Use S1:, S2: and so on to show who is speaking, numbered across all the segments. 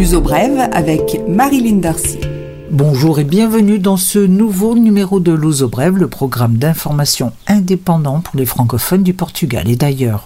S1: L'uso brève avec Marilyn Darcy.
S2: Bonjour et bienvenue dans ce nouveau numéro de L'Uso brève, le programme d'information indépendant pour les francophones du Portugal et d'ailleurs.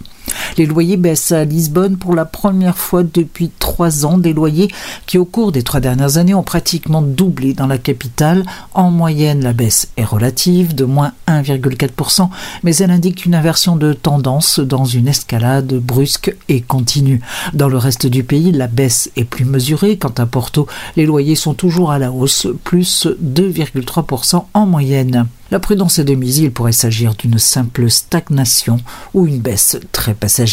S2: Les loyers baissent à Lisbonne pour la première fois depuis trois ans, des loyers qui au cours des trois dernières années ont pratiquement doublé dans la capitale. En moyenne, la baisse est relative, de moins 1,4%, mais elle indique une inversion de tendance dans une escalade brusque et continue. Dans le reste du pays, la baisse est plus mesurée. Quant à Porto, les loyers sont toujours à la hausse, plus 2,3% en moyenne. La prudence est de mise, il pourrait s'agir d'une simple stagnation ou une baisse très passagère.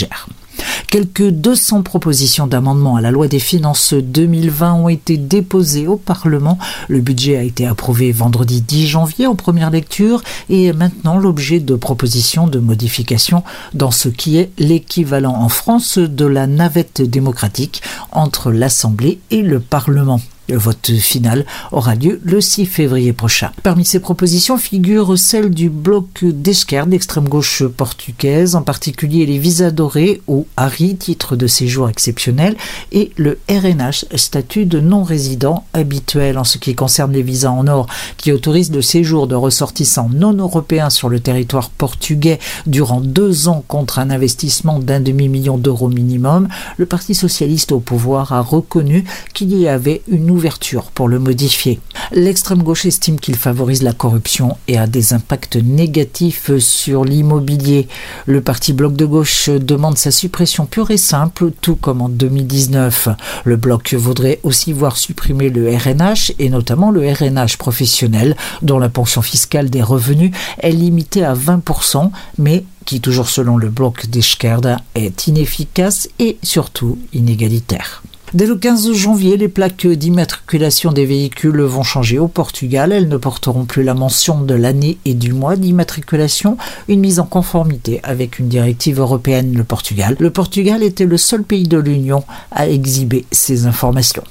S2: Quelques 200 propositions d'amendement à la loi des finances 2020 ont été déposées au Parlement. Le budget a été approuvé vendredi 10 janvier en première lecture et est maintenant l'objet de propositions de modification dans ce qui est l'équivalent en France de la navette démocratique entre l'Assemblée et le Parlement. Le vote final aura lieu le 6 février prochain. Parmi ces propositions figurent celles du bloc d'esquerre d'extrême gauche portugaise, en particulier les visas dorés ou ARI, titre de séjour exceptionnel, et le RNH, statut de non-résident habituel en ce qui concerne les visas en or, qui autorisent le séjour de ressortissants non européens sur le territoire portugais durant deux ans contre un investissement d'un demi-million d'euros minimum. Le Parti socialiste au pouvoir a reconnu qu'il y avait une nouvelle pour le modifier. L'extrême gauche estime qu'il favorise la corruption et a des impacts négatifs sur l'immobilier. Le parti bloc de gauche demande sa suppression pure et simple, tout comme en 2019. Le bloc voudrait aussi voir supprimer le RNH et notamment le RNH professionnel, dont la pension fiscale des revenus est limitée à 20%, mais qui, toujours selon le bloc d'Eschkerde, est inefficace et surtout inégalitaire. Dès le 15 janvier, les plaques d'immatriculation des véhicules vont changer au Portugal. Elles ne porteront plus la mention de l'année et du mois d'immatriculation, une mise en conformité avec une directive européenne, le Portugal. Le Portugal était le seul pays de l'Union à exhiber ces informations.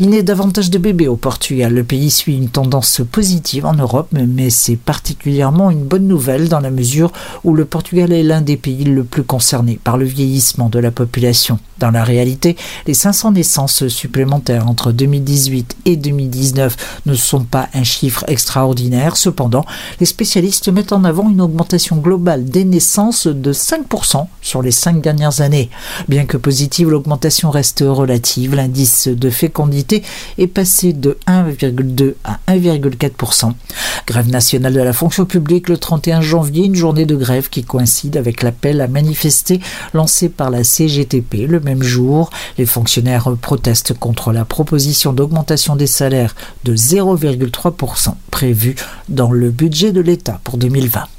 S2: Il naît davantage de bébés au Portugal. Le pays suit une tendance positive en Europe, mais c'est particulièrement une bonne nouvelle dans la mesure où le Portugal est l'un des pays le plus concernés par le vieillissement de la population. Dans la réalité, les 500 naissances supplémentaires entre 2018 et 2019 ne sont pas un chiffre extraordinaire. Cependant, les spécialistes mettent en avant une augmentation globale des naissances de 5% sur les cinq dernières années. Bien que positive, l'augmentation reste relative. L'indice de fécondité est passé de 1,2 à 1,4%. Grève nationale de la fonction publique le 31 janvier, une journée de grève qui coïncide avec l'appel à manifester lancé par la CGTP le même jour. Les fonctionnaires protestent contre la proposition d'augmentation des salaires de 0,3% prévue dans le budget de l'État pour 2020.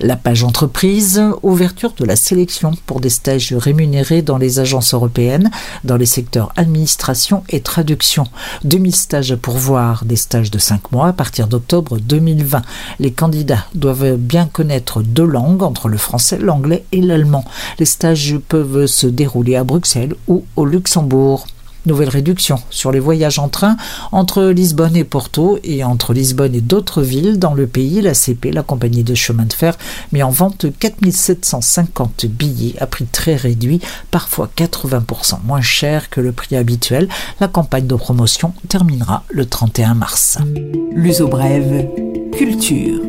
S2: La page entreprise, ouverture de la sélection pour des stages rémunérés dans les agences européennes, dans les secteurs administration et traduction. 2000 stages à pourvoir, des stages de 5 mois à partir d'octobre 2020. Les candidats doivent bien connaître deux langues entre le français, l'anglais et l'allemand. Les stages peuvent se dérouler à Bruxelles ou au Luxembourg. Nouvelle réduction sur les voyages en train entre Lisbonne et Porto et entre Lisbonne et d'autres villes dans le pays. La CP, la compagnie de chemin de fer, met en vente 4750 billets à prix très réduit, parfois 80% moins cher que le prix habituel. La campagne de promotion terminera le 31 mars.
S1: L'uso brève, culture.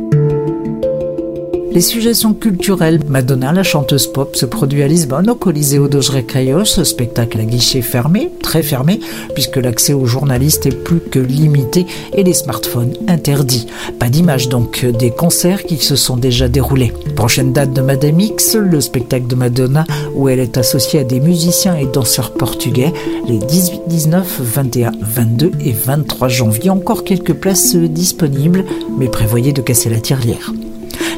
S2: Les suggestions culturelles. Madonna, la chanteuse pop, se produit à Lisbonne au Coliseo dos Recreios, spectacle à guichet fermé, très fermé, puisque l'accès aux journalistes est plus que limité et les smartphones interdits. Pas d'image donc des concerts qui se sont déjà déroulés. Prochaine date de Madame X, le spectacle de Madonna, où elle est associée à des musiciens et danseurs portugais, les 18, 19, 21, 22 et 23 janvier. Encore quelques places disponibles, mais prévoyez de casser la tirelire.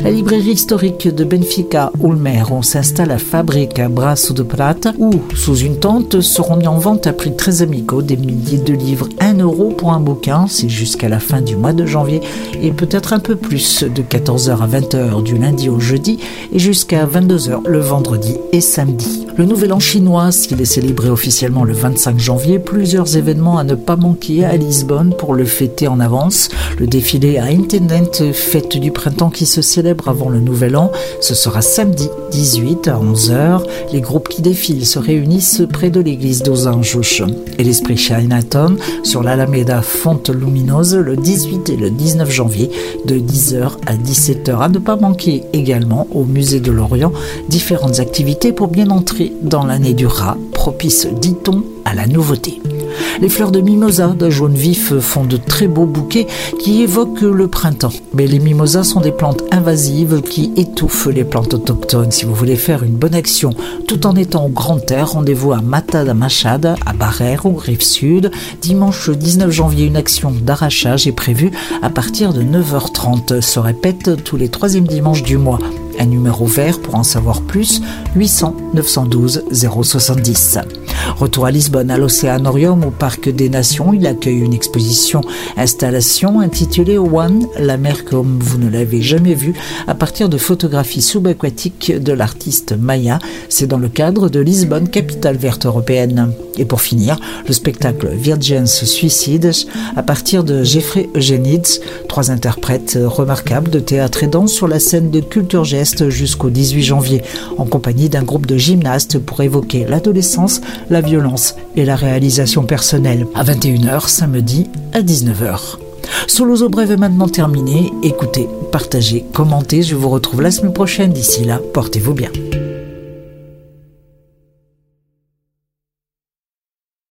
S2: La librairie historique de Benfica, Ulmer, on s'installe à Fabrique à Braço de Prata, où, sous une tente, seront mis en vente à prix très amicaux des milliers de livres. 1 euro pour un bouquin, c'est jusqu'à la fin du mois de janvier, et peut-être un peu plus, de 14h à 20h du lundi au jeudi, et jusqu'à 22h le vendredi et samedi. Le Nouvel An chinois, s'il est célébré officiellement le 25 janvier, plusieurs événements à ne pas manquer à Lisbonne pour le fêter en avance. Le défilé à Intendent, fête du printemps qui se célèbre avant le Nouvel An, ce sera samedi 18 à 11h. Les groupes qui défilent se réunissent près de l'église d'Osanjouche. Et l'esprit Chinatown sur l'Alameda Fonte Lumineuse le 18 et le 19 janvier de 10h à 17h. À ne pas manquer également au musée de l'Orient différentes activités pour bien entrer dans l'année du rat, propice, dit-on, à la nouveauté. Les fleurs de mimosa de jaune vif font de très beaux bouquets qui évoquent le printemps. Mais les mimosas sont des plantes invasives qui étouffent les plantes autochtones. Si vous voulez faire une bonne action tout en étant au grand air, rendez-vous à Matada Machad, à Barrère ou Rive Sud. Dimanche 19 janvier, une action d'arrachage est prévue à partir de 9h30. Se répète tous les troisièmes dimanches du mois. Un numéro vert pour en savoir plus, 800 912 070. Retour à Lisbonne, à l'Océanorium, au Parc des Nations, il accueille une exposition installation intitulée One, la mer comme vous ne l'avez jamais vue, à partir de photographies subaquatiques de l'artiste Maya. C'est dans le cadre de Lisbonne, capitale verte européenne. Et pour finir, le spectacle Virgins Suicides à partir de Jeffrey Eugenides, trois interprètes remarquables de théâtre et danse sur la scène de Culture Geste jusqu'au 18 janvier, en compagnie d'un groupe de gymnastes pour évoquer l'adolescence, la violence et la réalisation personnelle. À 21h, samedi à 19h. Solozo Brève est maintenant terminé. Écoutez, partagez, commentez. Je vous retrouve la semaine prochaine. D'ici là, portez-vous bien.